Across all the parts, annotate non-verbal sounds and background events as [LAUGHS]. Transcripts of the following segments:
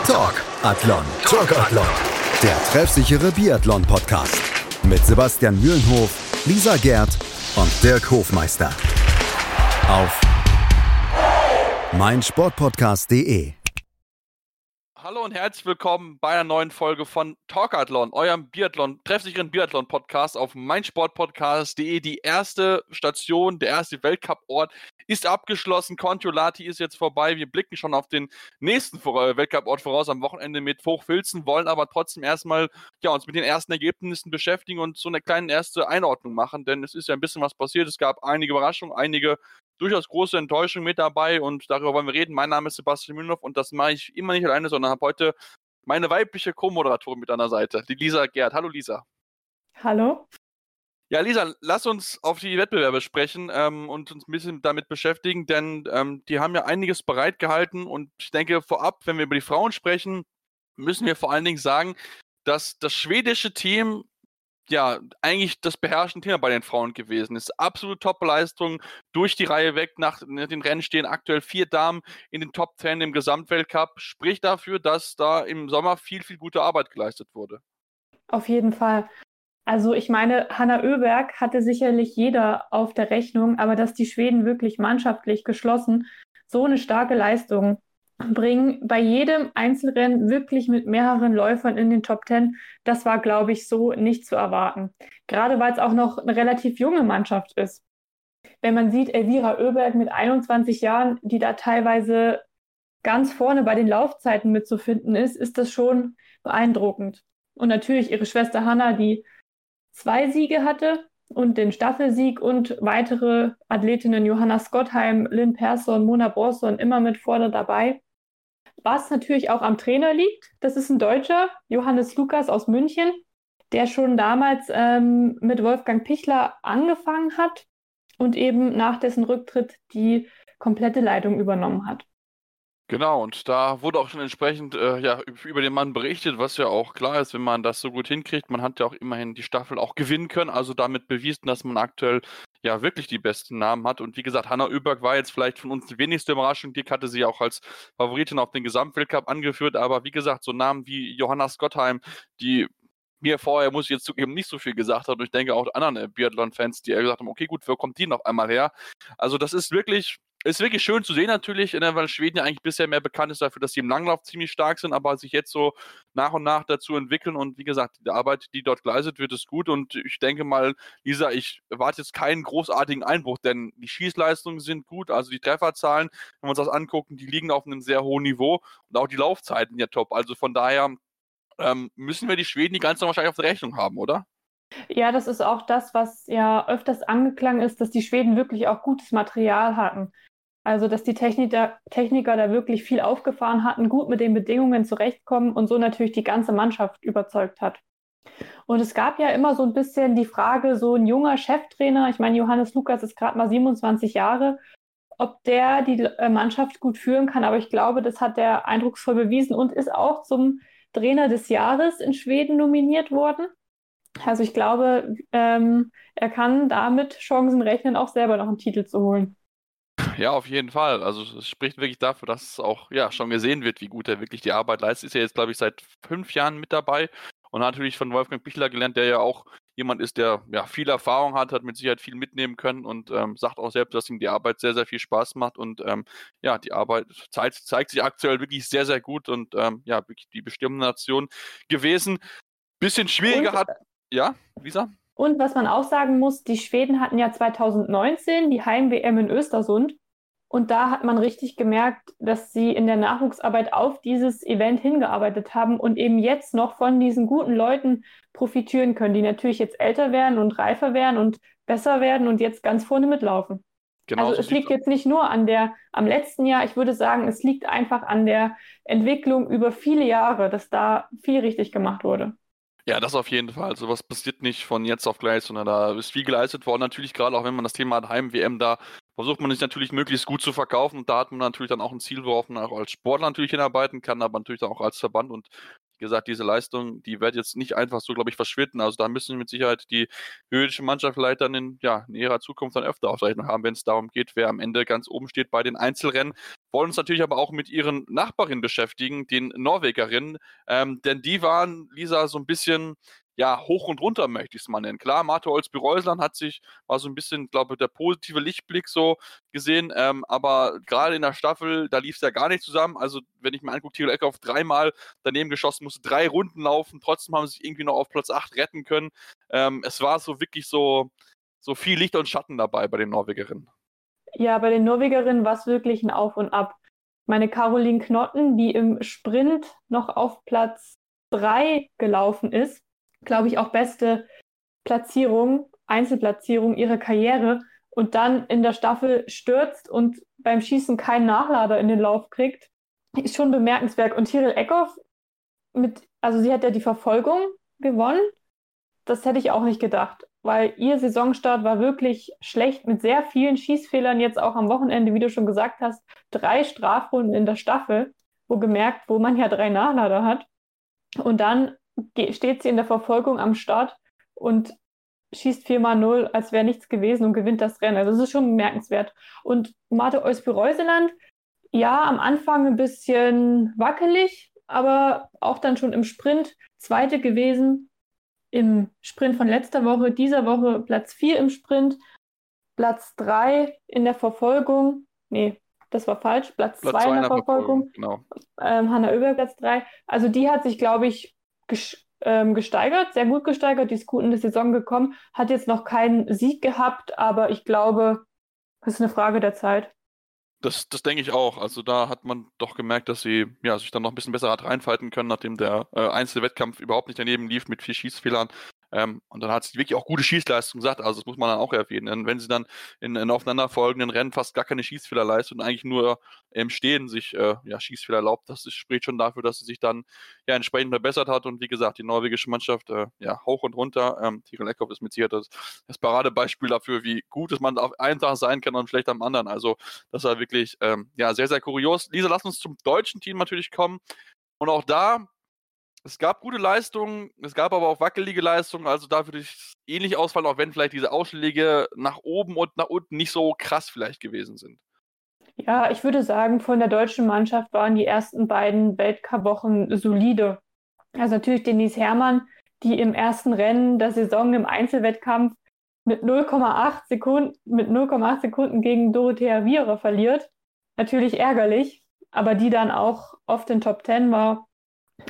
Talk Athlon. Talk Athlon. Der treffsichere Biathlon-Podcast. Mit Sebastian Mühlenhof, Lisa Gerd und Dirk Hofmeister. Auf meinsportpodcast.de. Hallo und herzlich willkommen bei einer neuen Folge von Talkathlon, eurem Biathlon, treffsicheren Biathlon-Podcast auf meinsportpodcast.de. Die erste Station, der erste Weltcup-Ort ist abgeschlossen. Kontiolati ist jetzt vorbei. Wir blicken schon auf den nächsten äh, Weltcup-Ort voraus am Wochenende mit Hochfilzen, wollen aber trotzdem erstmal ja, uns mit den ersten Ergebnissen beschäftigen und so eine kleine erste Einordnung machen, denn es ist ja ein bisschen was passiert. Es gab einige Überraschungen, einige durchaus große Enttäuschungen mit dabei und darüber wollen wir reden. Mein Name ist Sebastian Mühlenhoff und das mache ich immer nicht alleine, sondern habe heute meine weibliche Co-Moderatorin mit an der Seite, die Lisa Gerd. Hallo Lisa. Hallo. Ja, Lisa, lass uns auf die Wettbewerbe sprechen ähm, und uns ein bisschen damit beschäftigen, denn ähm, die haben ja einiges bereitgehalten und ich denke vorab, wenn wir über die Frauen sprechen, müssen wir vor allen Dingen sagen, dass das schwedische Team ja eigentlich das beherrschende Thema bei den Frauen gewesen ist. Absolute Top-Leistung durch die Reihe weg. Nach den Rennen stehen aktuell vier Damen in den Top 10 im Gesamtweltcup. Spricht dafür, dass da im Sommer viel, viel gute Arbeit geleistet wurde. Auf jeden Fall. Also ich meine, Hanna Oeberg hatte sicherlich jeder auf der Rechnung, aber dass die Schweden wirklich mannschaftlich geschlossen so eine starke Leistung bringen, bei jedem Einzelrennen wirklich mit mehreren Läufern in den Top Ten, das war, glaube ich, so nicht zu erwarten. Gerade weil es auch noch eine relativ junge Mannschaft ist. Wenn man sieht, Elvira Oeberg mit 21 Jahren, die da teilweise ganz vorne bei den Laufzeiten mitzufinden ist, ist das schon beeindruckend. Und natürlich ihre Schwester Hanna, die zwei Siege hatte und den Staffelsieg und weitere Athletinnen Johanna Scottheim, Lynn Persson, Mona Borson immer mit vorne dabei. Was natürlich auch am Trainer liegt, das ist ein Deutscher, Johannes Lukas aus München, der schon damals ähm, mit Wolfgang Pichler angefangen hat und eben nach dessen Rücktritt die komplette Leitung übernommen hat. Genau, und da wurde auch schon entsprechend äh, ja, über den Mann berichtet, was ja auch klar ist, wenn man das so gut hinkriegt. Man hat ja auch immerhin die Staffel auch gewinnen können, also damit bewiesen, dass man aktuell ja wirklich die besten Namen hat. Und wie gesagt, Hanna Oeberg war jetzt vielleicht von uns die wenigste Überraschung. Dick hatte sie auch als Favoritin auf den Gesamtweltcup angeführt, aber wie gesagt, so Namen wie Johanna Scottheim, die mir vorher, muss ich jetzt zugeben, nicht so viel gesagt hat. Und ich denke auch anderen äh, Biathlon-Fans, die gesagt haben, okay, gut, wo kommt die noch einmal her? Also das ist wirklich ist wirklich schön zu sehen natürlich, ne, weil Schweden ja eigentlich bisher mehr bekannt ist dafür, dass sie im Langlauf ziemlich stark sind, aber sich jetzt so nach und nach dazu entwickeln und wie gesagt, die Arbeit, die dort geleistet wird, ist gut und ich denke mal, Lisa, ich erwarte jetzt keinen großartigen Einbruch, denn die Schießleistungen sind gut, also die Trefferzahlen, wenn wir uns das angucken, die liegen auf einem sehr hohen Niveau und auch die Laufzeiten ja top, also von daher ähm, müssen wir die Schweden die ganze wahrscheinlich auf der Rechnung haben, oder? Ja, das ist auch das, was ja öfters angeklangen ist, dass die Schweden wirklich auch gutes Material hatten. Also, dass die Techniker, Techniker da wirklich viel aufgefahren hatten, gut mit den Bedingungen zurechtkommen und so natürlich die ganze Mannschaft überzeugt hat. Und es gab ja immer so ein bisschen die Frage, so ein junger Cheftrainer, ich meine, Johannes Lukas ist gerade mal 27 Jahre, ob der die äh, Mannschaft gut führen kann. Aber ich glaube, das hat er eindrucksvoll bewiesen und ist auch zum Trainer des Jahres in Schweden nominiert worden. Also ich glaube, ähm, er kann damit Chancen rechnen, auch selber noch einen Titel zu holen. Ja, auf jeden Fall. Also es spricht wirklich dafür, dass es auch ja, schon gesehen wird, wie gut er wirklich die Arbeit leistet. Ist ja jetzt, glaube ich, seit fünf Jahren mit dabei und hat natürlich von Wolfgang Pichler gelernt, der ja auch jemand ist, der ja viel Erfahrung hat, hat mit Sicherheit viel mitnehmen können und ähm, sagt auch selbst, dass ihm die Arbeit sehr, sehr viel Spaß macht und ähm, ja, die Arbeit zeigt, zeigt, sich aktuell wirklich sehr, sehr gut und ähm, ja, wirklich die bestimmte Nation gewesen. Bisschen schwieriger und, hat, ja, Lisa? Und was man auch sagen muss, die Schweden hatten ja 2019 die Heim-WM in Östersund und da hat man richtig gemerkt, dass sie in der Nachwuchsarbeit auf dieses Event hingearbeitet haben und eben jetzt noch von diesen guten Leuten profitieren können, die natürlich jetzt älter werden und reifer werden und besser werden und jetzt ganz vorne mitlaufen. Genau also es liegt jetzt nicht nur an der, am letzten Jahr, ich würde sagen, es liegt einfach an der Entwicklung über viele Jahre, dass da viel richtig gemacht wurde. Ja, das auf jeden Fall. Also was passiert nicht von jetzt auf gleich, sondern da ist viel geleistet worden. Natürlich gerade auch wenn man das Thema hat, Heim-WM, da versucht man sich natürlich möglichst gut zu verkaufen und da hat man natürlich dann auch ein Ziel, worauf man auch als Sportler natürlich hinarbeiten kann, aber natürlich auch als Verband und die gesagt, diese Leistung, die wird jetzt nicht einfach so, glaube ich, verschwinden. Also da müssen mit Sicherheit die höhnische Mannschaft vielleicht dann in, ja, in ihrer Zukunft dann öfter Aufzeichnungen haben, wenn es darum geht, wer am Ende ganz oben steht bei den Einzelrennen. Wollen uns natürlich aber auch mit ihren Nachbarinnen beschäftigen, den Norwegerinnen, ähm, denn die waren, Lisa, so ein bisschen ja, hoch und runter möchte ich es mal nennen. Klar, Marte Olsby-Reusland hat sich, war so ein bisschen, glaube ich, der positive Lichtblick so gesehen, ähm, aber gerade in der Staffel, da lief es ja gar nicht zusammen. Also, wenn ich mir angucke, Thilo Eckhoff dreimal daneben geschossen, musste drei Runden laufen, trotzdem haben sie sich irgendwie noch auf Platz 8 retten können. Ähm, es war so wirklich so, so viel Licht und Schatten dabei bei den Norwegerinnen. Ja, bei den Norwegerinnen war es wirklich ein Auf und Ab. Meine Caroline Knotten, die im Sprint noch auf Platz 3 gelaufen ist, glaube ich, auch beste Platzierung, Einzelplatzierung ihrer Karriere und dann in der Staffel stürzt und beim Schießen keinen Nachlader in den Lauf kriegt, ist schon bemerkenswert. Und Tyrell Eckhoff mit, also sie hat ja die Verfolgung gewonnen. Das hätte ich auch nicht gedacht, weil ihr Saisonstart war wirklich schlecht mit sehr vielen Schießfehlern. Jetzt auch am Wochenende, wie du schon gesagt hast, drei Strafrunden in der Staffel, wo gemerkt, wo man ja drei Nachlader hat. Und dann steht sie in der Verfolgung am Start und schießt 4 mal 0, als wäre nichts gewesen und gewinnt das Rennen. Also das ist schon bemerkenswert. Und Marte Eusby-Reuseland, ja, am Anfang ein bisschen wackelig, aber auch dann schon im Sprint Zweite gewesen. Im Sprint von letzter Woche, dieser Woche Platz 4 im Sprint, Platz 3 in der Verfolgung. Nee, das war falsch. Platz 2 in der Verfolgung. Verfolgung. Genau. Ähm, Hanna Oeber Platz 3. Also die hat sich, glaube ich, gesteigert, sehr gut gesteigert, die ist gut in die Saison gekommen, hat jetzt noch keinen Sieg gehabt, aber ich glaube, das ist eine Frage der Zeit. Das, das denke ich auch. Also da hat man doch gemerkt, dass sie ja, sich dann noch ein bisschen besser hat reinfalten können, nachdem der äh, Einzelwettkampf überhaupt nicht daneben lief mit vier Schießfehlern. Ähm, und dann hat sie wirklich auch gute Schießleistung gesagt. Also das muss man dann auch erwähnen. Denn wenn sie dann in, in aufeinanderfolgenden Rennen fast gar keine Schießfehler leistet und eigentlich nur im Stehen sich äh, ja, Schießfehler erlaubt, das spricht schon dafür, dass sie sich dann ja entsprechend verbessert hat. Und wie gesagt, die norwegische Mannschaft äh, ja hoch und runter. Ähm, Tirol Eckhoff ist mit Sicherheit das, das Paradebeispiel dafür, wie gut es man auf einen Tag sein kann und schlecht am anderen. Also das war wirklich ähm, ja sehr, sehr kurios. Lisa, lass uns zum deutschen Team natürlich kommen. Und auch da es gab gute Leistungen, es gab aber auch wackelige Leistungen, also da würde ich ähnlich ausfallen, auch wenn vielleicht diese Ausschläge nach oben und nach unten nicht so krass vielleicht gewesen sind. Ja, ich würde sagen, von der deutschen Mannschaft waren die ersten beiden Weltcup-Wochen solide. Also natürlich Denise Herrmann, die im ersten Rennen der Saison im Einzelwettkampf mit 0,8 Sekunden, mit 0,8 Sekunden gegen Dorothea Viera verliert. Natürlich ärgerlich, aber die dann auch oft in Top 10 war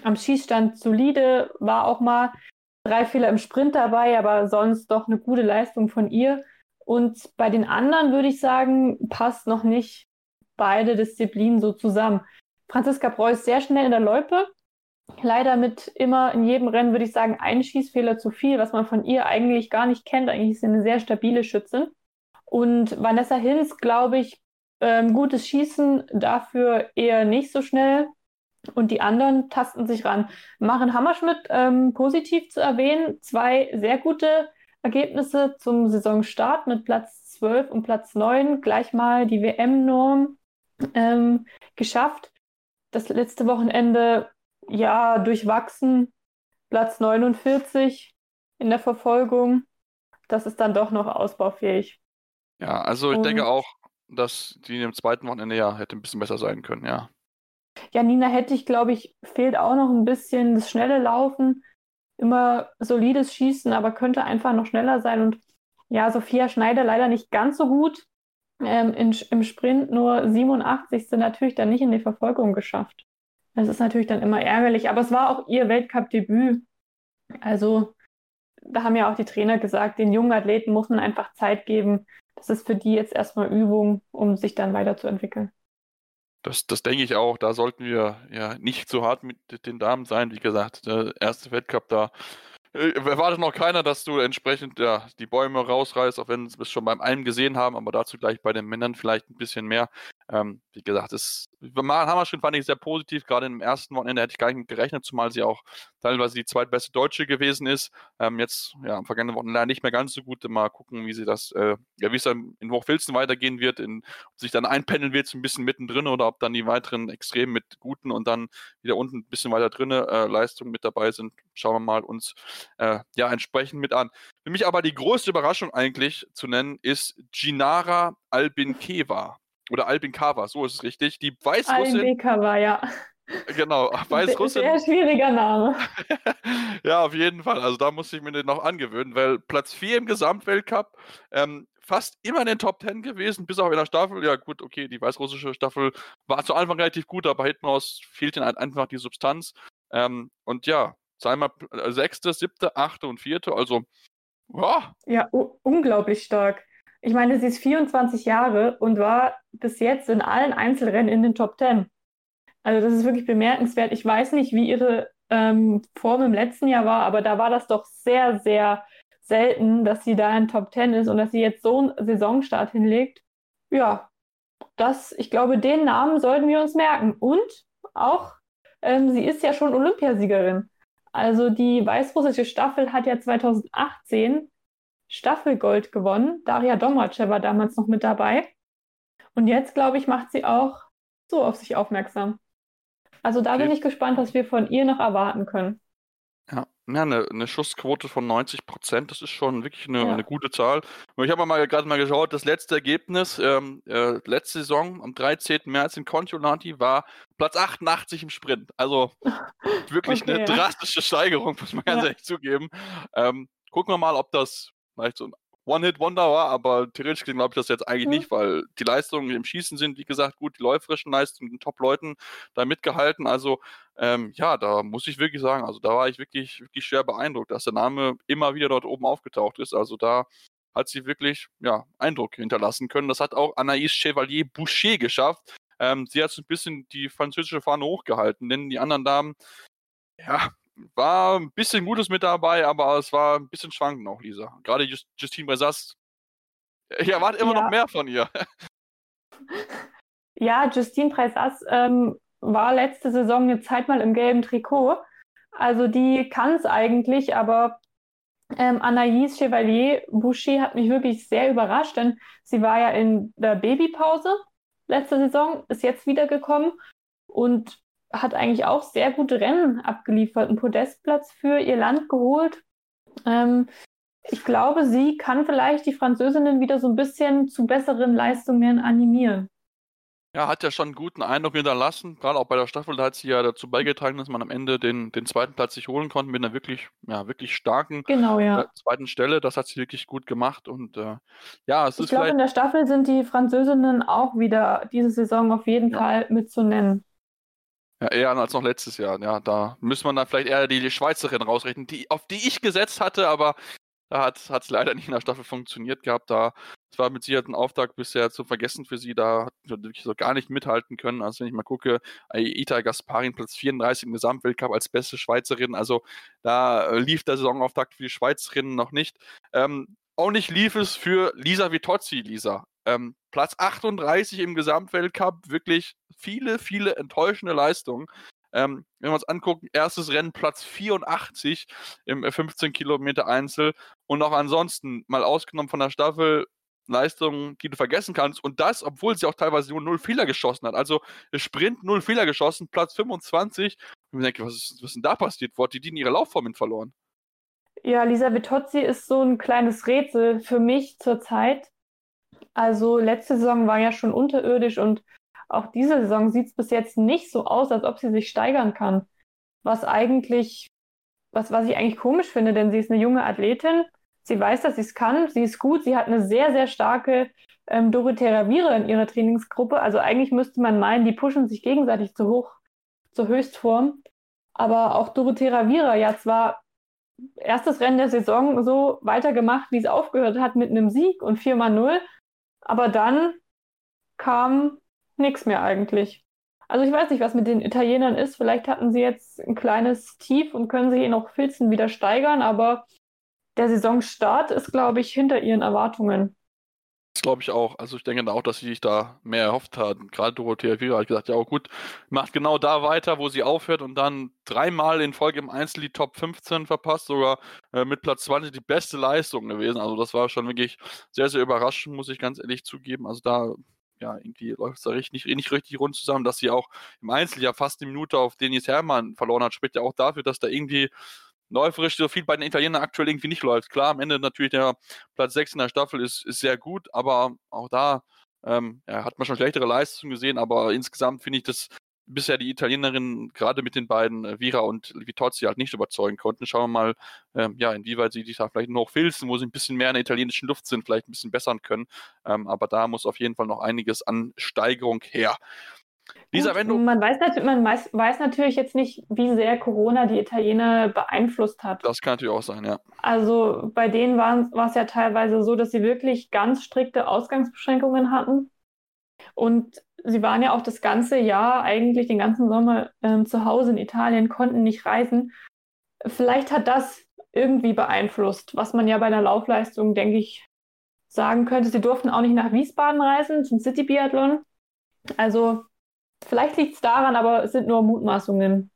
am Schießstand solide, war auch mal drei Fehler im Sprint dabei, aber sonst doch eine gute Leistung von ihr. Und bei den anderen würde ich sagen, passt noch nicht beide Disziplinen so zusammen. Franziska Preuß sehr schnell in der Loipe. Leider mit immer in jedem Rennen, würde ich sagen, ein Schießfehler zu viel, was man von ihr eigentlich gar nicht kennt. Eigentlich ist sie eine sehr stabile Schützin. Und Vanessa Hinz, glaube ich, ähm, gutes Schießen, dafür eher nicht so schnell. Und die anderen tasten sich ran. Maren Hammerschmidt, ähm, positiv zu erwähnen, zwei sehr gute Ergebnisse zum Saisonstart mit Platz 12 und Platz 9, gleich mal die WM-Norm ähm, geschafft. Das letzte Wochenende, ja, durchwachsen, Platz 49 in der Verfolgung. Das ist dann doch noch ausbaufähig. Ja, also ich und, denke auch, dass die im zweiten Wochenende ja hätte ein bisschen besser sein können, ja. Ja, Nina Hettich, glaube ich, fehlt auch noch ein bisschen das schnelle Laufen. Immer solides Schießen, aber könnte einfach noch schneller sein. Und ja, Sophia Schneider leider nicht ganz so gut. Ähm, in, Im Sprint nur 87 sind natürlich dann nicht in die Verfolgung geschafft. Das ist natürlich dann immer ärgerlich, aber es war auch ihr Weltcup-Debüt. Also, da haben ja auch die Trainer gesagt, den jungen Athleten muss man einfach Zeit geben. Das ist für die jetzt erstmal Übung, um sich dann weiterzuentwickeln. Das, das denke ich auch. Da sollten wir ja nicht zu hart mit den Damen sein. Wie gesagt, der erste Weltcup da äh, erwartet noch keiner, dass du entsprechend ja, die Bäume rausreißt, auch wenn wir es schon beim einen gesehen haben, aber dazu gleich bei den Männern vielleicht ein bisschen mehr. Ähm, wie gesagt, das Hammerschritt fand ich sehr positiv. Gerade im ersten Wochenende hätte ich gar nicht mit gerechnet, zumal sie auch teilweise die zweitbeste Deutsche gewesen ist. Ähm, jetzt, ja, am vergangenen Wochenende nicht mehr ganz so gut. Mal gucken, wie sie das, äh, ja, wie es dann in Hochfilzen weitergehen wird, in, ob sich dann einpendeln wird, so ein bisschen mittendrin oder ob dann die weiteren Extremen mit guten und dann wieder unten ein bisschen weiter drin äh, Leistungen mit dabei sind. Schauen wir mal uns äh, ja entsprechend mit an. Für mich aber die größte Überraschung eigentlich zu nennen ist Ginara Albinkeva. Oder Albin Kava, so ist es richtig. Die Weißrussin. Albin Kava, ja. Genau, [LAUGHS] Weißrussin. Sehr schwieriger Name. [LAUGHS] ja, auf jeden Fall. Also da muss ich mir den noch angewöhnen, weil Platz 4 im Gesamtweltcup, ähm, fast immer in den Top 10 gewesen, bis auch in der Staffel. Ja, gut, okay, die weißrussische Staffel war zu Anfang relativ gut, aber hinten raus fehlt ihnen halt einfach die Substanz. Ähm, und ja, zweimal äh, sechste, siebte, achte und vierte, also ja. Ja, unglaublich stark. Ich meine, sie ist 24 Jahre und war bis jetzt in allen Einzelrennen in den Top 10. Also das ist wirklich bemerkenswert. Ich weiß nicht, wie ihre ähm, Form im letzten Jahr war, aber da war das doch sehr, sehr selten, dass sie da in Top 10 ist und dass sie jetzt so einen Saisonstart hinlegt. Ja, das, ich glaube, den Namen sollten wir uns merken. Und auch, ähm, sie ist ja schon Olympiasiegerin. Also die weißrussische Staffel hat ja 2018 Staffelgold gewonnen. Daria Domace war damals noch mit dabei. Und jetzt, glaube ich, macht sie auch so auf sich aufmerksam. Also da okay. bin ich gespannt, was wir von ihr noch erwarten können. Ja, ja eine, eine Schussquote von 90 Prozent, das ist schon wirklich eine, ja. eine gute Zahl. Ich habe mal gerade mal geschaut, das letzte Ergebnis, ähm, äh, letzte Saison am 13. März in Contiolati war Platz 88 im Sprint. Also [LAUGHS] wirklich okay, eine ja. drastische Steigerung, muss man ganz ehrlich zugeben. Ähm, gucken wir mal, ob das vielleicht so ein One-Hit-Wonder war, aber theoretisch glaube ich das jetzt eigentlich mhm. nicht, weil die Leistungen im Schießen sind, wie gesagt, gut, die läuferischen Leistungen, den Top-Leuten da mitgehalten. Also ähm, ja, da muss ich wirklich sagen, also da war ich wirklich, wirklich schwer beeindruckt, dass der Name immer wieder dort oben aufgetaucht ist. Also da hat sie wirklich ja, Eindruck hinterlassen können. Das hat auch Anaïs Chevalier Boucher geschafft. Ähm, sie hat so ein bisschen die französische Fahne hochgehalten, denn die anderen Damen, ja, war ein bisschen Gutes mit dabei, aber es war ein bisschen schwankend auch, Lisa. Gerade Just, Justine Bresast. Ich [LAUGHS] erwarte immer ja. noch mehr von ihr. [LAUGHS] Ja, Justine Preisas ähm, war letzte Saison eine Zeit mal im gelben Trikot. Also die kann es eigentlich, aber ähm, Anaïs Chevalier Boucher hat mich wirklich sehr überrascht, denn sie war ja in der Babypause letzte Saison, ist jetzt wiedergekommen und hat eigentlich auch sehr gute Rennen abgeliefert, einen Podestplatz für ihr Land geholt. Ähm, ich glaube, sie kann vielleicht die Französinnen wieder so ein bisschen zu besseren Leistungen animieren. Ja, hat ja schon einen guten Eindruck hinterlassen. Gerade auch bei der Staffel, da hat sie ja dazu beigetragen, dass man am Ende den, den zweiten Platz sich holen konnte mit einer wirklich, ja, wirklich starken genau, ja. äh, zweiten Stelle. Das hat sie wirklich gut gemacht. Und äh, ja, es ich ist. Ich glaube, in der Staffel sind die Französinnen auch wieder diese Saison auf jeden ja. Fall mitzunennen. Ja, eher als noch letztes Jahr. Ja, da müsste man dann vielleicht eher die Schweizerin rausrechnen, die, auf die ich gesetzt hatte, aber da hat es leider [LAUGHS] nicht in der Staffel funktioniert gehabt. Da es war mit Sicherheit ein Auftakt bisher zu vergessen für sie. Da hat sie wirklich so gar nicht mithalten können. Also wenn ich mal gucke, Ita Gasparin Platz 34 im Gesamtweltcup als beste Schweizerin. Also da äh, lief der Saisonauftakt für die Schweizerinnen noch nicht. Ähm, auch nicht lief es für Lisa Vitozzi, Lisa. Ähm, Platz 38 im Gesamtweltcup, wirklich viele, viele enttäuschende Leistungen. Ähm, wenn wir uns angucken, erstes Rennen Platz 84 im 15 äh, Kilometer Einzel und auch ansonsten mal ausgenommen von der Staffel Leistungen, die du vergessen kannst und das, obwohl sie auch teilweise nur null Fehler geschossen hat. Also Sprint null Fehler geschossen, Platz 25. Und ich denke, was ist, was ist denn da passiert? Wo hat die die in ihre Laufformen verloren? Ja, Lisa Vitozzi ist so ein kleines Rätsel für mich zurzeit. Also letzte Saison war ja schon unterirdisch und auch diese Saison sieht es bis jetzt nicht so aus, als ob sie sich steigern kann. Was eigentlich, was, was ich eigentlich komisch finde, denn sie ist eine junge Athletin. Sie weiß, dass sie es kann. Sie ist gut. Sie hat eine sehr, sehr starke ähm, Dorothea Viere in ihrer Trainingsgruppe. Also eigentlich müsste man meinen, die pushen sich gegenseitig zu hoch, zur Höchstform. Aber auch Dorothea Viera ja zwar erstes Rennen der Saison so weitergemacht, wie es aufgehört hat, mit einem Sieg und 4 mal 0. Aber dann kam nichts mehr eigentlich. Also ich weiß nicht, was mit den Italienern ist. Vielleicht hatten sie jetzt ein kleines Tief und können sich noch Filzen wieder steigern, aber der Saisonstart ist, glaube ich, hinter ihren Erwartungen. Das glaube ich auch. Also ich denke auch, dass sie sich da mehr erhofft hatten. Gerade Dorothea Vira hat gesagt, ja auch gut, macht genau da weiter, wo sie aufhört und dann dreimal in Folge im Einzel die Top 15 verpasst, sogar äh, mit Platz 20 die beste Leistung gewesen. Also das war schon wirklich sehr, sehr überraschend, muss ich ganz ehrlich zugeben. Also da ja, irgendwie läuft es da richtig, nicht, nicht richtig rund zusammen, dass sie auch im Einzel ja fast eine Minute auf Denis Hermann verloren hat, spricht ja auch dafür, dass da irgendwie läuferisch so viel bei den Italienern aktuell irgendwie nicht läuft. Klar, am Ende natürlich der Platz 6 in der Staffel ist, ist sehr gut, aber auch da ähm, ja, hat man schon schlechtere Leistungen gesehen, aber insgesamt finde ich, dass bisher die Italienerinnen gerade mit den beiden äh, Vira und Vitozzi halt nicht überzeugen konnten. Schauen wir mal, ähm, ja, inwieweit sie sich da vielleicht noch filzen, wo sie ein bisschen mehr in der italienischen Luft sind, vielleicht ein bisschen bessern können. Ähm, aber da muss auf jeden Fall noch einiges an Steigerung her. Lisa, wenn du. Man, weiß, man weiß, natürlich jetzt nicht, wie sehr Corona die Italiener beeinflusst hat. Das kann natürlich auch sein, ja. Also bei denen war es ja teilweise so, dass sie wirklich ganz strikte Ausgangsbeschränkungen hatten. Und sie waren ja auch das ganze Jahr, eigentlich den ganzen Sommer ähm, zu Hause in Italien, konnten nicht reisen. Vielleicht hat das irgendwie beeinflusst, was man ja bei der Laufleistung, denke ich, sagen könnte. Sie durften auch nicht nach Wiesbaden reisen zum City Biathlon. Also Vielleicht liegt es daran, aber es sind nur Mutmaßungen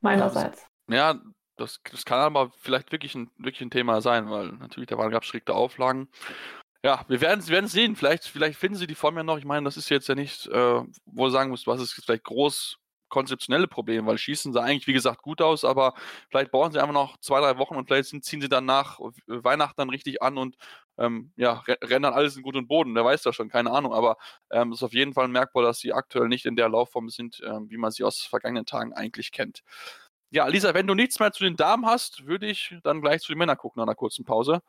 meinerseits. Ja, das, das kann aber vielleicht wirklich ein, wirklich ein Thema sein, weil natürlich da waren gab strikte Auflagen. Ja, wir werden es sehen. Vielleicht, vielleicht finden sie die Form ja noch. Ich meine, das ist jetzt ja nicht, äh, wo du sagen musst, was ist vielleicht groß konzeptionelle Probleme, weil Schießen sah eigentlich, wie gesagt, gut aus, aber vielleicht brauchen sie einfach noch zwei, drei Wochen und vielleicht ziehen sie dann nach Weihnachten dann richtig an und ähm, ja, rennen dann alles in Gut und Boden. Der weiß das schon, keine Ahnung, aber ähm, es ist auf jeden Fall merkbar, dass sie aktuell nicht in der Laufform sind, ähm, wie man sie aus vergangenen Tagen eigentlich kennt. Ja, Lisa, wenn du nichts mehr zu den Damen hast, würde ich dann gleich zu den Männern gucken nach einer kurzen Pause.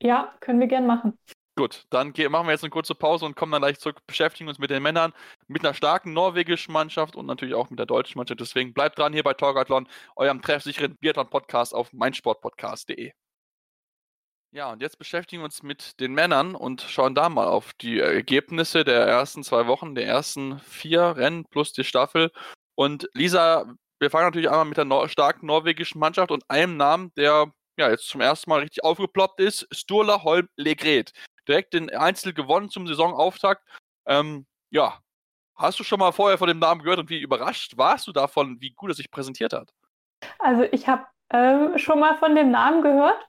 Ja, können wir gern machen. Gut, dann machen wir jetzt eine kurze Pause und kommen dann gleich zurück, beschäftigen uns mit den Männern, mit einer starken norwegischen Mannschaft und natürlich auch mit der deutschen Mannschaft. Deswegen bleibt dran hier bei Torgathlon, eurem treffsicheren Biathlon-Podcast auf meinsportpodcast.de. Ja, und jetzt beschäftigen wir uns mit den Männern und schauen da mal auf die Ergebnisse der ersten zwei Wochen, der ersten vier Rennen plus die Staffel. Und Lisa, wir fangen natürlich einmal mit der nor starken norwegischen Mannschaft und einem Namen, der ja jetzt zum ersten Mal richtig aufgeploppt ist, Sturla Holm Legret direkt den Einzel gewonnen zum Saisonauftakt. Ähm, ja, hast du schon mal vorher von dem Namen gehört und wie überrascht warst du davon, wie gut er sich präsentiert hat? Also ich habe ähm, schon mal von dem Namen gehört,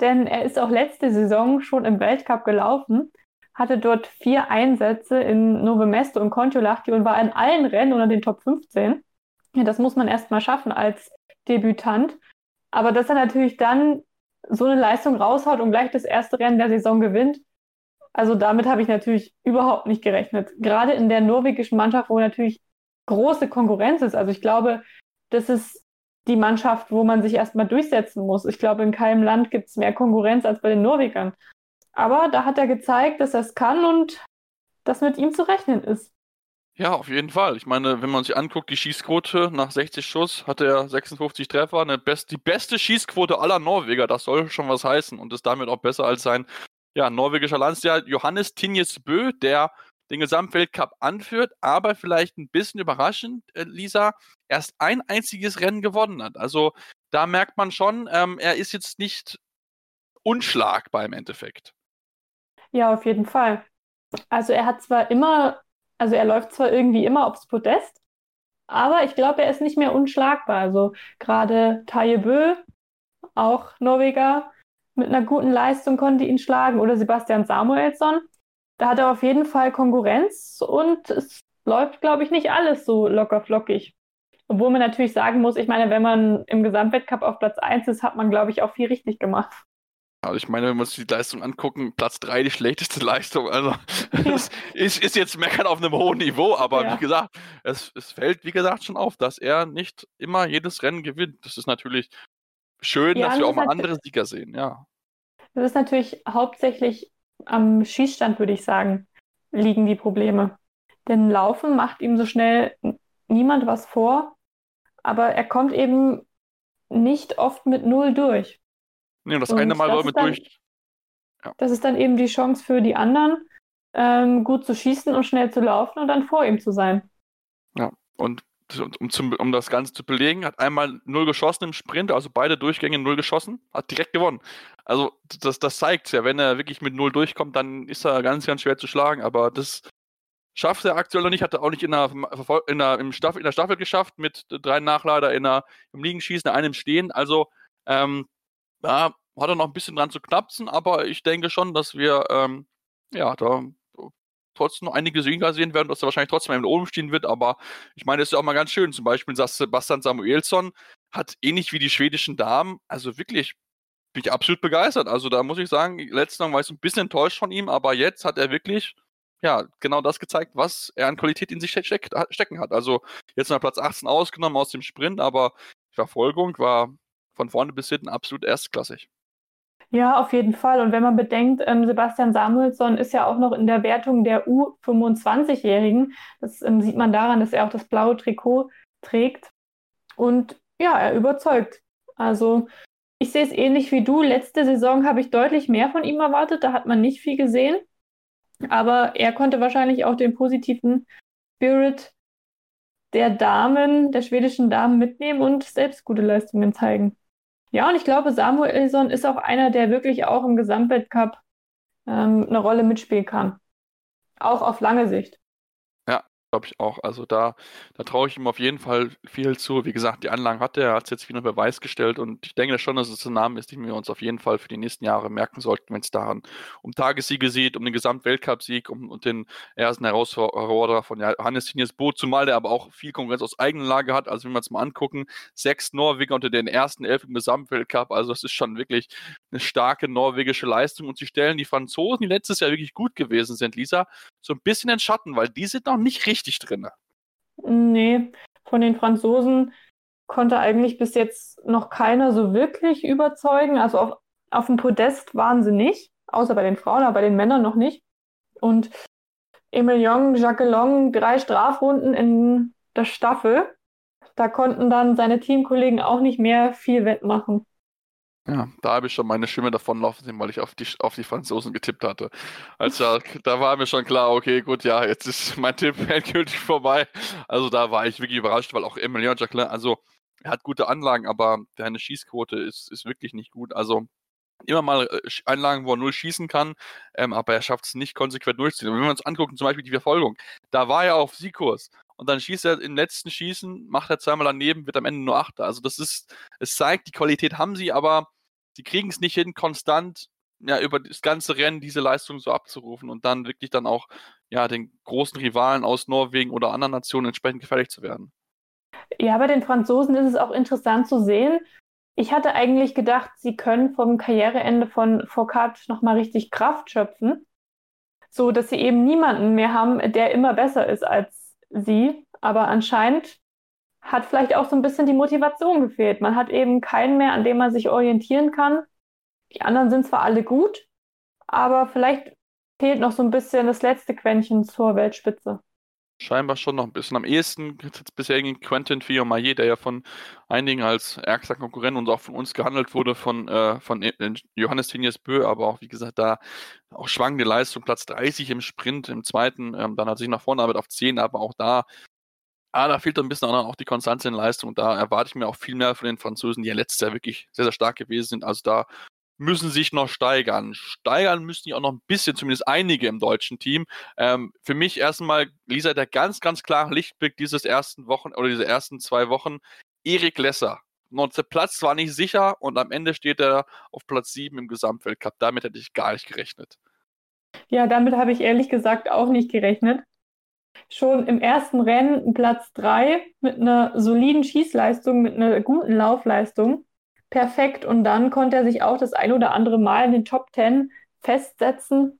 denn er ist auch letzte Saison schon im Weltcup gelaufen, hatte dort vier Einsätze in Nove Mesto und Kontiolahti und war in allen Rennen unter den Top 15. Ja, das muss man erst mal schaffen als Debütant. Aber dass er natürlich dann so eine Leistung raushaut und gleich das erste Rennen der Saison gewinnt. Also damit habe ich natürlich überhaupt nicht gerechnet. Gerade in der norwegischen Mannschaft, wo natürlich große Konkurrenz ist. Also ich glaube, das ist die Mannschaft, wo man sich erstmal durchsetzen muss. Ich glaube, in keinem Land gibt es mehr Konkurrenz als bei den Norwegern. Aber da hat er gezeigt, dass er es kann und dass mit ihm zu rechnen ist. Ja, auf jeden Fall. Ich meine, wenn man sich anguckt, die Schießquote nach 60 Schuss hatte er 56 Treffer, eine best, die beste Schießquote aller Norweger. Das soll schon was heißen und ist damit auch besser als sein ja, norwegischer Landsjahr Johannes Tinjes Bö, der den Gesamtweltcup anführt, aber vielleicht ein bisschen überraschend, äh, Lisa, erst ein einziges Rennen gewonnen hat. Also da merkt man schon, ähm, er ist jetzt nicht unschlagbar im Endeffekt. Ja, auf jeden Fall. Also er hat zwar immer also er läuft zwar irgendwie immer aufs Podest, aber ich glaube, er ist nicht mehr unschlagbar. Also gerade Taye Bö, auch Norweger, mit einer guten Leistung konnte ihn schlagen. Oder Sebastian Samuelsson. Da hat er auf jeden Fall Konkurrenz und es läuft, glaube ich, nicht alles so locker flockig. Obwohl man natürlich sagen muss, ich meine, wenn man im Gesamtwettcup auf Platz 1 ist, hat man, glaube ich, auch viel richtig gemacht. Also ich meine, wenn wir uns die Leistung angucken, Platz 3 die schlechteste [LAUGHS] Leistung. Also das ist, ist jetzt meckern auf einem hohen Niveau, aber ja. wie gesagt, es, es fällt, wie gesagt, schon auf, dass er nicht immer jedes Rennen gewinnt. Das ist natürlich schön, ja, dass wir auch mal andere Sieger sehen, ja. Das ist natürlich hauptsächlich am Schießstand, würde ich sagen, liegen die Probleme. Denn Laufen macht ihm so schnell niemand was vor, aber er kommt eben nicht oft mit Null durch. Nee, das und eine Mal war mit dann, durch. Ja. Das ist dann eben die Chance für die anderen, ähm, gut zu schießen und schnell zu laufen und dann vor ihm zu sein. Ja, und um, zum, um das Ganze zu belegen, hat einmal null geschossen im Sprint, also beide Durchgänge null geschossen, hat direkt gewonnen. Also das, das zeigt ja, wenn er wirklich mit null durchkommt, dann ist er ganz, ganz schwer zu schlagen, aber das schafft er aktuell noch nicht, hat er auch nicht in der, in der, im Staffel, in der Staffel geschafft, mit drei Nachlader in der, im Liegenschießen, einem Stehen, also ähm, da hat er noch ein bisschen dran zu knapsen, aber ich denke schon, dass wir ähm, ja, da trotzdem noch einige Sieger sehen werden, dass er wahrscheinlich trotzdem im oben stehen wird, aber ich meine, es ist ja auch mal ganz schön. Zum Beispiel Sebastian Samuelsson hat ähnlich wie die schwedischen Damen, also wirklich bin ich absolut begeistert. Also da muss ich sagen, letztes Mal war ich ein bisschen enttäuscht von ihm, aber jetzt hat er wirklich ja, genau das gezeigt, was er an Qualität in sich steck, stecken hat. Also jetzt mal Platz 18 ausgenommen aus dem Sprint, aber die Verfolgung war von vorne bis hinten absolut erstklassig. Ja, auf jeden Fall. Und wenn man bedenkt, ähm, Sebastian Samuelsson ist ja auch noch in der Wertung der U25-Jährigen. Das ähm, sieht man daran, dass er auch das blaue Trikot trägt. Und ja, er überzeugt. Also ich sehe es ähnlich wie du. Letzte Saison habe ich deutlich mehr von ihm erwartet. Da hat man nicht viel gesehen. Aber er konnte wahrscheinlich auch den positiven Spirit der Damen, der schwedischen Damen mitnehmen und selbst gute Leistungen zeigen. Ja, und ich glaube, Samuelson ist auch einer, der wirklich auch im Gesamtweltcup ähm, eine Rolle mitspielen kann. Auch auf lange Sicht glaube ich auch. Also da, da traue ich ihm auf jeden Fall viel zu. Wie gesagt, die Anlagen hat er, er hat es jetzt wieder Beweis gestellt und ich denke schon, dass es ein Name ist, den wir uns auf jeden Fall für die nächsten Jahre merken sollten, wenn es daran um Tagessiege sieht, um den Gesamtweltcup-Sieg um, und den ersten Herausforderer von Johannes Tinius Boot, zumal der aber auch viel Konkurrenz aus eigener Lage hat. Also wenn wir uns mal angucken, sechs Norweger unter den ersten elf im Gesamtweltcup, also das ist schon wirklich eine starke norwegische Leistung und sie stellen die Franzosen, die letztes Jahr wirklich gut gewesen sind, Lisa, so ein bisschen in Schatten, weil die sind noch nicht richtig drin. Nee, von den Franzosen konnte eigentlich bis jetzt noch keiner so wirklich überzeugen. Also auf, auf dem Podest waren sie nicht, außer bei den Frauen, aber bei den Männern noch nicht. Und Emilien Jacquelon, drei Strafrunden in der Staffel. Da konnten dann seine Teamkollegen auch nicht mehr viel wettmachen. Ja, da habe ich schon meine Stimme davonlaufen sehen, weil ich auf die, auf die Franzosen getippt hatte. Also da war mir schon klar, okay, gut, ja, jetzt ist mein Tipp [LAUGHS] endgültig vorbei. Also da war ich wirklich überrascht, weil auch Emilien Jacquelin, also er hat gute Anlagen, aber seine Schießquote ist, ist wirklich nicht gut. Also immer mal äh, Einlagen, wo er null schießen kann, ähm, aber er schafft es nicht konsequent durchzuziehen. Und wenn wir uns angucken, zum Beispiel die Verfolgung, da war er auf Siegkurs und dann schießt er im letzten Schießen, macht er zweimal daneben, wird am Ende nur Achter. Also das ist, es zeigt, die Qualität haben sie, aber sie kriegen es nicht hin, konstant ja, über das ganze Rennen diese Leistung so abzurufen und dann wirklich dann auch ja, den großen Rivalen aus Norwegen oder anderen Nationen entsprechend gefährlich zu werden. Ja, bei den Franzosen ist es auch interessant zu sehen. Ich hatte eigentlich gedacht, sie können vom Karriereende von Foucault nochmal richtig Kraft schöpfen, so dass sie eben niemanden mehr haben, der immer besser ist als sie, aber anscheinend hat vielleicht auch so ein bisschen die Motivation gefehlt. Man hat eben keinen mehr, an dem man sich orientieren kann. Die anderen sind zwar alle gut, aber vielleicht fehlt noch so ein bisschen das letzte Quäntchen zur Weltspitze. Scheinbar schon noch ein bisschen. Am ehesten jetzt bisher gegen Quentin Fillon-Maillet, der ja von einigen als ärgster Konkurrent und auch von uns gehandelt wurde, von, äh, von äh, Johannes Tinius Bö, aber auch, wie gesagt, da auch schwankende Leistung, Platz 30 im Sprint, im zweiten, ähm, dann hat sich nach vorne arbeitet auf 10, aber auch da, ah, da fehlt ein bisschen auch die Konstanz in Leistung. Da erwarte ich mir auch viel mehr von den Franzosen, die ja letztes Jahr wirklich sehr, sehr stark gewesen sind. Also da müssen sich noch steigern. Steigern müssen die auch noch ein bisschen, zumindest einige im deutschen Team. Ähm, für mich erstmal, Lisa, der ganz, ganz klare Lichtblick dieses ersten Wochen oder diese ersten zwei Wochen, Erik Lesser. Und der Platz war nicht sicher und am Ende steht er auf Platz 7 im Gesamtweltcup. Damit hätte ich gar nicht gerechnet. Ja, damit habe ich ehrlich gesagt auch nicht gerechnet. Schon im ersten Rennen Platz 3 mit einer soliden Schießleistung, mit einer guten Laufleistung perfekt. Und dann konnte er sich auch das ein oder andere Mal in den Top Ten festsetzen.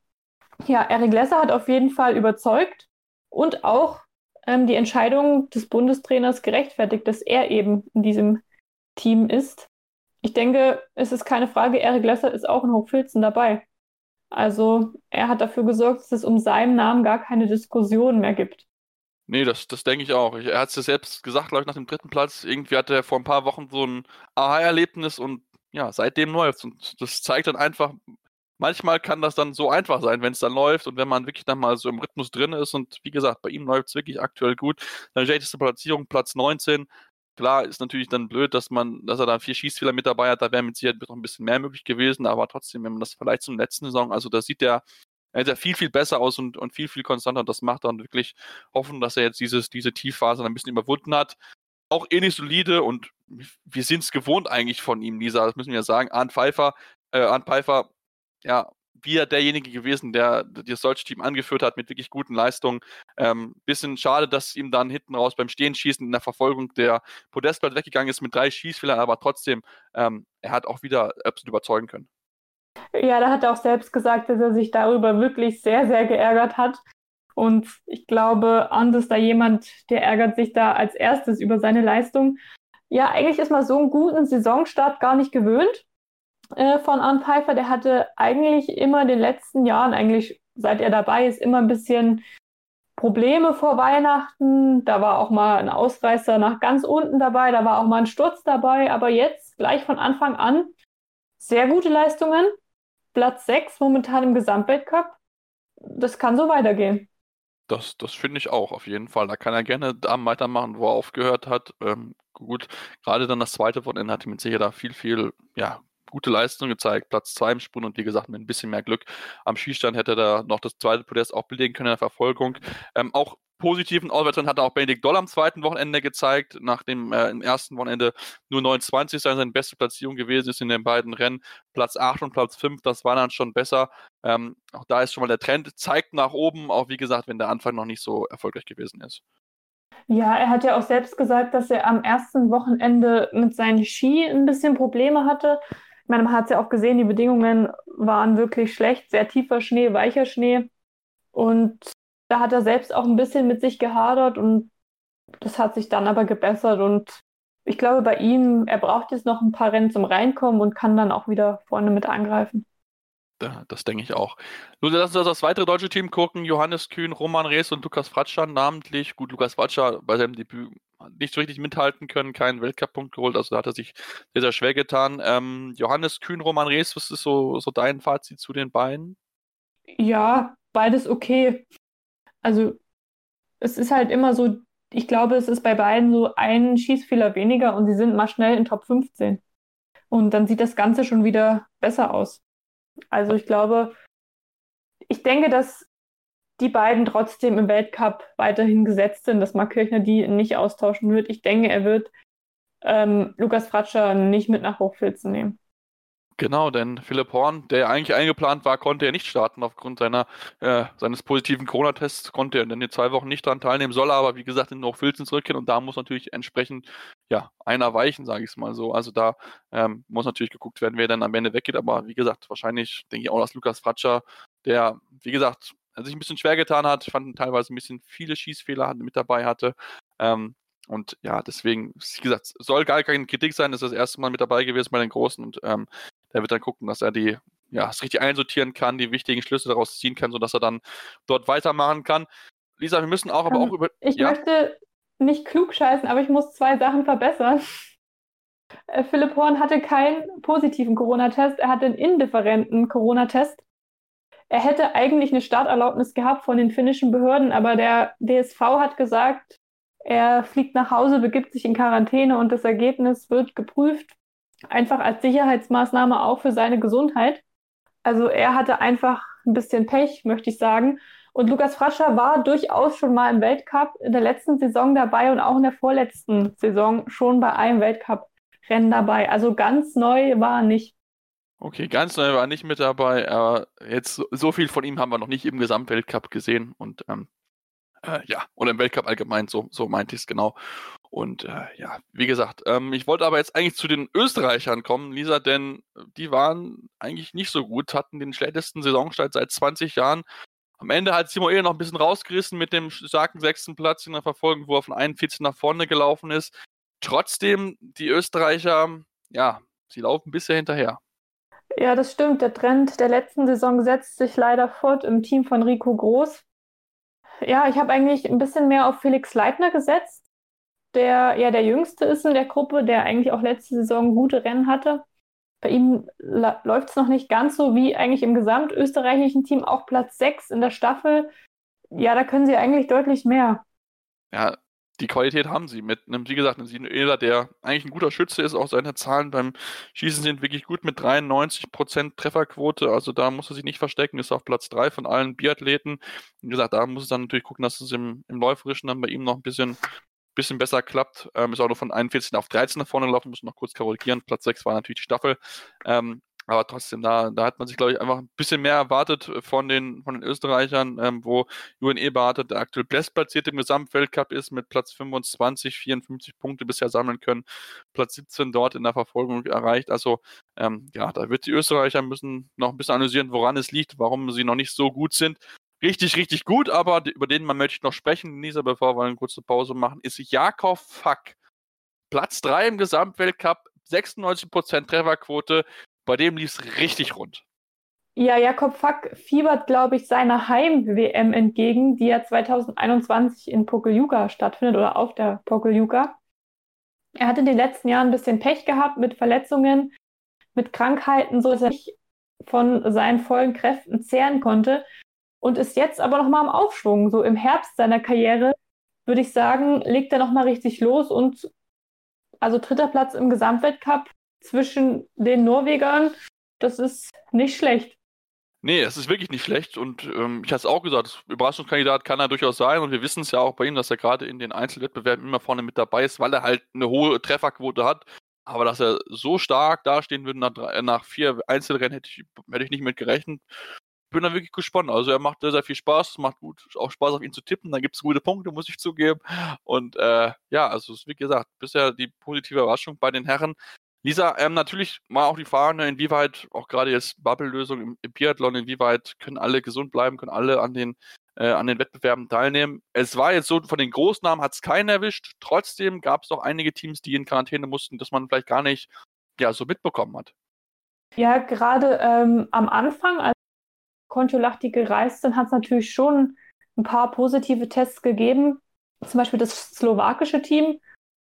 Ja, Eric Lesser hat auf jeden Fall überzeugt und auch ähm, die Entscheidung des Bundestrainers gerechtfertigt, dass er eben in diesem Team ist. Ich denke, es ist keine Frage, Eric Lesser ist auch in Hochfilzen dabei. Also er hat dafür gesorgt, dass es um seinen Namen gar keine Diskussion mehr gibt. Nee, das, das denke ich auch. er hat es ja selbst gesagt, glaube ich, nach dem dritten Platz. Irgendwie hatte er vor ein paar Wochen so ein Aha-Erlebnis und ja, seitdem läuft Und das zeigt dann einfach, manchmal kann das dann so einfach sein, wenn es dann läuft und wenn man wirklich dann mal so im Rhythmus drin ist und wie gesagt, bei ihm läuft es wirklich aktuell gut. Dann schlechteste Platzierung, Platz 19. Klar, ist natürlich dann blöd, dass man, dass er da vier Schießfehler mit dabei hat, da wäre mit Sicherheit noch ein bisschen mehr möglich gewesen, aber trotzdem, wenn man das vielleicht zum letzten Saison, also da sieht der er sieht viel, viel besser aus und, und viel, viel konstanter. Und das macht dann wirklich hoffen, dass er jetzt dieses, diese Tiefphase ein bisschen überwunden hat. Auch ähnlich solide und wir sind es gewohnt eigentlich von ihm, Lisa, das müssen wir ja sagen. Arndt Pfeiffer, äh, Arndt Pfeiffer, ja, wieder derjenige gewesen, der das deutsche Team angeführt hat mit wirklich guten Leistungen. Ähm, bisschen schade, dass ihm dann hinten raus beim Stehenschießen in der Verfolgung der Podestplatz weggegangen ist mit drei Schießfehlern, aber trotzdem, ähm, er hat auch wieder absolut überzeugen können. Ja, da hat er auch selbst gesagt, dass er sich darüber wirklich sehr, sehr geärgert hat. Und ich glaube, Anders da jemand, der ärgert sich da als erstes über seine Leistung. Ja, eigentlich ist man so einen guten Saisonstart gar nicht gewöhnt äh, von Arne Pfeiffer. Der hatte eigentlich immer in den letzten Jahren, eigentlich seit er dabei ist, immer ein bisschen Probleme vor Weihnachten. Da war auch mal ein Ausreißer nach ganz unten dabei, da war auch mal ein Sturz dabei. Aber jetzt gleich von Anfang an sehr gute Leistungen. Platz 6 momentan im Gesamtweltcup. Das kann so weitergehen. Das, das finde ich auch, auf jeden Fall. Da kann er gerne da weitermachen, wo er aufgehört hat. Ähm, gut, gerade dann das zweite Wochenende hat mit Sicherheit da viel, viel ja, gute Leistung gezeigt. Platz 2 im Sprung und wie gesagt, mit ein bisschen mehr Glück am Schießstand hätte er da noch das zweite Podest auch belegen können in der Verfolgung. Ähm, auch positiven Auswärtern hat auch Benedikt Doll am zweiten Wochenende gezeigt, nachdem äh, im ersten Wochenende nur 29 sein, seine beste Platzierung gewesen ist in den beiden Rennen. Platz 8 und Platz 5, das war dann schon besser. Ähm, auch da ist schon mal der Trend, zeigt nach oben, auch wie gesagt, wenn der Anfang noch nicht so erfolgreich gewesen ist. Ja, er hat ja auch selbst gesagt, dass er am ersten Wochenende mit seinen Ski ein bisschen Probleme hatte. Meine, man hat es ja auch gesehen, die Bedingungen waren wirklich schlecht, sehr tiefer Schnee, weicher Schnee. Und da hat er selbst auch ein bisschen mit sich gehadert und das hat sich dann aber gebessert und ich glaube bei ihm, er braucht jetzt noch ein paar Rennen zum Reinkommen und kann dann auch wieder vorne mit angreifen. Das denke ich auch. Nun, lass uns das weitere deutsche Team gucken. Johannes Kühn, Roman Rees und Lukas Fratscher namentlich. Gut, Lukas Fratscher bei seinem Debüt nicht so richtig mithalten können, keinen Weltcup-Punkt geholt, also da hat er sich sehr, sehr schwer getan. Ähm, Johannes Kühn, Roman Rees, was ist so, so dein Fazit zu den beiden? Ja, beides okay also es ist halt immer so, ich glaube, es ist bei beiden so ein Schießfehler weniger und sie sind mal schnell in Top 15. Und dann sieht das Ganze schon wieder besser aus. Also ich glaube, ich denke, dass die beiden trotzdem im Weltcup weiterhin gesetzt sind, dass Mark Kirchner die nicht austauschen wird. Ich denke, er wird ähm, Lukas Fratscher nicht mit nach Hochfilzen nehmen. Genau, denn Philipp Horn, der eigentlich eingeplant war, konnte er nicht starten. Aufgrund seiner, äh, seines positiven Corona-Tests, konnte er in den zwei Wochen nicht daran teilnehmen, soll aber, wie gesagt, in Hochfilzen zurückkehren. Und da muss natürlich entsprechend ja, einer weichen, sage ich es mal so. Also da ähm, muss natürlich geguckt werden, wer dann am Ende weggeht, aber wie gesagt, wahrscheinlich denke ich auch, dass Lukas Fratscher, der, wie gesagt, sich ein bisschen schwer getan hat, fand teilweise ein bisschen viele Schießfehler mit dabei hatte. Ähm, und ja, deswegen, wie gesagt, soll gar keine Kritik sein, ist das erste Mal mit dabei gewesen bei den Großen. Und ähm, der wird dann gucken, dass er die, ja, es richtig einsortieren kann, die wichtigen Schlüsse daraus ziehen kann, sodass er dann dort weitermachen kann. Lisa, wir müssen auch aber ähm, auch über. Ich ja? möchte nicht klug scheißen, aber ich muss zwei Sachen verbessern. Äh, Philipp Horn hatte keinen positiven Corona-Test, er hatte einen indifferenten Corona-Test. Er hätte eigentlich eine Starterlaubnis gehabt von den finnischen Behörden, aber der DSV hat gesagt, er fliegt nach Hause, begibt sich in Quarantäne und das Ergebnis wird geprüft einfach als Sicherheitsmaßnahme auch für seine Gesundheit. Also er hatte einfach ein bisschen Pech, möchte ich sagen. Und Lukas Frascher war durchaus schon mal im Weltcup in der letzten Saison dabei und auch in der vorletzten Saison schon bei einem Weltcup-Rennen dabei. Also ganz neu war er nicht. Okay, ganz neu war er nicht mit dabei. Aber jetzt so viel von ihm haben wir noch nicht im Gesamtweltcup gesehen. Und ähm, äh, ja, oder im Weltcup allgemein, so, so meinte ich es genau. Und äh, ja, wie gesagt, ähm, ich wollte aber jetzt eigentlich zu den Österreichern kommen, Lisa, denn äh, die waren eigentlich nicht so gut, hatten den schlechtesten Saisonstart seit 20 Jahren. Am Ende hat Simon Ehe noch ein bisschen rausgerissen mit dem starken sechsten Platz in der Verfolgung, wo er von 41 nach vorne gelaufen ist. Trotzdem, die Österreicher, ja, sie laufen bisher hinterher. Ja, das stimmt. Der Trend der letzten Saison setzt sich leider fort im Team von Rico Groß. Ja, ich habe eigentlich ein bisschen mehr auf Felix Leitner gesetzt der ja der Jüngste ist in der Gruppe, der eigentlich auch letzte Saison gute Rennen hatte. bei ihm läuft es noch nicht ganz so wie eigentlich im gesamtösterreichischen Team, auch Platz 6 in der Staffel. Ja, da können sie eigentlich deutlich mehr. Ja, die Qualität haben sie mit einem, wie gesagt, einem Sinuela, der eigentlich ein guter Schütze ist. Auch seine Zahlen beim Schießen sind wirklich gut mit 93% Trefferquote. Also da muss er sich nicht verstecken, ist auf Platz 3 von allen Biathleten. Wie gesagt, da muss es dann natürlich gucken, dass es im, im Läuferischen dann bei ihm noch ein bisschen, bisschen besser klappt. Ähm, ist auch nur von 41 auf 13 nach vorne gelaufen, muss noch kurz korrigieren. Platz 6 war natürlich die Staffel. Ähm, aber trotzdem, da, da hat man sich, glaube ich, einfach ein bisschen mehr erwartet äh, von den, von den Österreichern, ähm, wo Julian Eberhardt, der aktuell bestplatziert im Gesamtweltcup ist, mit Platz 25, 54 Punkte bisher sammeln können, Platz 17 dort in der Verfolgung erreicht. Also, ähm, ja, da wird die Österreicher müssen noch ein bisschen analysieren, woran es liegt, warum sie noch nicht so gut sind. Richtig, richtig gut, aber über den man möchte noch sprechen, Lisa, bevor wir eine kurze Pause machen, ist Jakob Fack. Platz 3 im Gesamtweltcup, 96% Trefferquote, bei dem lief es richtig rund. Ja, Jakob Fack fiebert, glaube ich, seiner Heim-WM entgegen, die ja 2021 in Pokeljuka stattfindet oder auf der Pokeljuka. Er hat in den letzten Jahren ein bisschen Pech gehabt mit Verletzungen, mit Krankheiten, so dass er nicht von seinen vollen Kräften zehren konnte und ist jetzt aber nochmal am Aufschwung. So im Herbst seiner Karriere, würde ich sagen, legt er nochmal richtig los und also dritter Platz im Gesamtweltcup zwischen den Norwegern, das ist nicht schlecht. Nee, es ist wirklich nicht schlecht und ähm, ich hatte es auch gesagt, Überraschungskandidat kann er durchaus sein und wir wissen es ja auch bei ihm, dass er gerade in den Einzelwettbewerben immer vorne mit dabei ist, weil er halt eine hohe Trefferquote hat. Aber dass er so stark dastehen würde nach, drei, nach vier Einzelrennen, hätte ich, hätte ich nicht mit gerechnet. Bin da wirklich gespannt. Also er macht sehr, sehr viel Spaß, macht gut, auch Spaß auf ihn zu tippen, dann gibt es gute Punkte, muss ich zugeben. Und äh, ja, also wie gesagt, bisher die positive Überraschung bei den Herren. Lisa, ähm, natürlich mal auch die Frage, ne, inwieweit, auch gerade jetzt Bubble-Lösung im, im, Biathlon, inwieweit können alle gesund bleiben, können alle an den, äh, an den Wettbewerben teilnehmen. Es war jetzt so, von den Großnamen hat es keinen erwischt. Trotzdem gab es auch einige Teams, die in Quarantäne mussten, dass man vielleicht gar nicht ja, so mitbekommen hat. Ja, gerade ähm, am Anfang, als Kontiolahti gereist sind, hat es natürlich schon ein paar positive Tests gegeben. Zum Beispiel das slowakische Team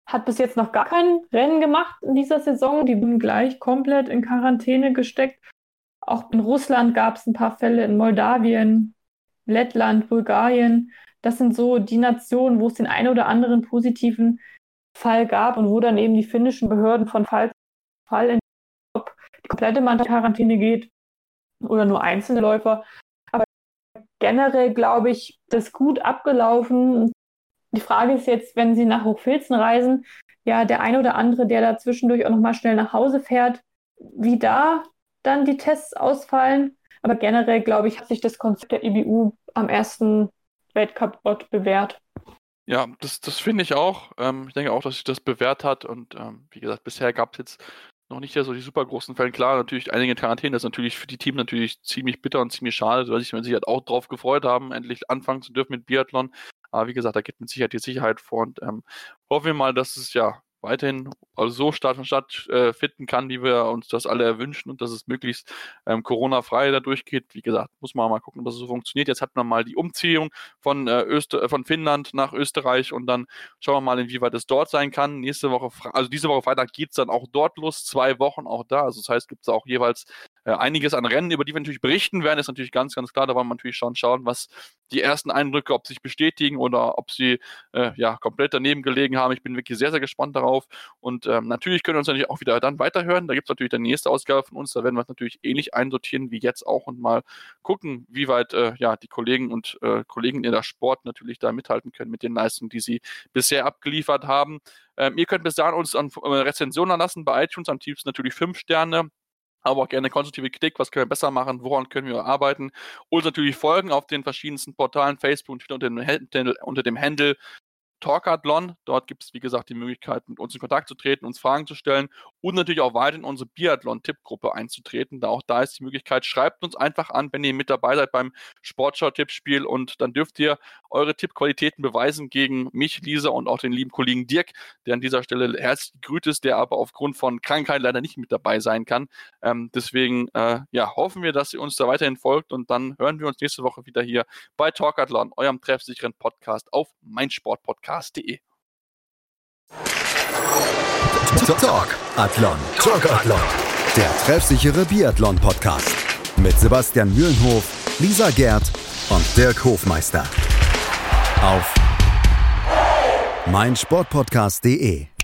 hat bis jetzt noch gar kein Rennen gemacht in dieser Saison. Die wurden gleich komplett in Quarantäne gesteckt. Auch in Russland gab es ein paar Fälle, in Moldawien, Lettland, Bulgarien. Das sind so die Nationen, wo es den einen oder anderen positiven Fall gab und wo dann eben die finnischen Behörden von Fall zu Fall in die komplette Quarantäne geht oder nur einzelne Läufer. Aber generell glaube ich, das gut abgelaufen. Die Frage ist jetzt, wenn Sie nach Hochfilzen reisen, ja, der eine oder andere, der da zwischendurch auch nochmal schnell nach Hause fährt, wie da dann die Tests ausfallen. Aber generell, glaube ich, hat sich das Konzept der IBU am ersten Weltcup-Ort bewährt. Ja, das, das finde ich auch. Ähm, ich denke auch, dass sich das bewährt hat. Und ähm, wie gesagt, bisher gab es jetzt noch nicht so die super großen Fälle. Klar, natürlich einige Quarantäne, das ist natürlich für die Team natürlich ziemlich bitter und ziemlich schade, weil sich, wenn halt auch drauf gefreut haben, endlich anfangen zu dürfen mit Biathlon. Aber wie gesagt, da geht mit Sicherheit die Sicherheit vor und ähm, hoffen wir mal, dass es ja weiterhin also so Start und Stadt äh, finden kann, wie wir uns das alle erwünschen und dass es möglichst ähm, Corona-frei da durchgeht. Wie gesagt, muss man mal gucken, ob das so funktioniert. Jetzt hat man mal die Umziehung von, äh, Öster von Finnland nach Österreich und dann schauen wir mal, inwieweit es dort sein kann. Nächste Woche, also diese Woche Freitag geht es dann auch dort los, zwei Wochen auch da. Also das heißt, gibt es auch jeweils äh, einiges an Rennen, über die wir natürlich berichten werden, ist natürlich ganz, ganz klar. Da wollen wir natürlich schon schauen, was die ersten Eindrücke, ob sie sich bestätigen oder ob sie äh, ja komplett daneben gelegen haben. Ich bin wirklich sehr, sehr gespannt darauf. Und ähm, natürlich können wir uns natürlich auch wieder dann weiterhören. Da gibt es natürlich die nächste Ausgabe von uns. Da werden wir es natürlich ähnlich einsortieren wie jetzt auch und mal gucken, wie weit äh, ja die Kollegen und äh, Kollegen in der Sport natürlich da mithalten können mit den Leistungen, die sie bisher abgeliefert haben. Ähm, ihr könnt bis dahin uns an äh, Rezensionen lassen bei iTunes, am tiefsten natürlich fünf Sterne aber auch gerne konstruktive Kritik, was können wir besser machen, woran können wir arbeiten. Und natürlich folgen auf den verschiedensten Portalen, Facebook und Twitter unter dem Handle, unter dem Handle Talkathlon. Dort gibt es, wie gesagt, die Möglichkeit, mit uns in Kontakt zu treten, uns Fragen zu stellen und natürlich auch weiter in unsere Biathlon-Tippgruppe einzutreten. Da auch da ist die Möglichkeit, schreibt uns einfach an, wenn ihr mit dabei seid beim Sportschau-Tippspiel und dann dürft ihr eure Tippqualitäten beweisen gegen mich, Lisa und auch den lieben Kollegen Dirk, der an dieser Stelle herzlich gegrüßt ist, der aber aufgrund von Krankheit leider nicht mit dabei sein kann. Ähm, deswegen äh, ja, hoffen wir, dass ihr uns da weiterhin folgt und dann hören wir uns nächste Woche wieder hier bei Talkathlon, eurem treffsicheren Podcast auf meinsportpodcast.de. Talk Athlon. Talk Athlon. Der treffsichere Biathlon-Podcast. Mit Sebastian Mühlenhof, Lisa Gerd und Dirk Hofmeister. Auf meinsportpodcast.de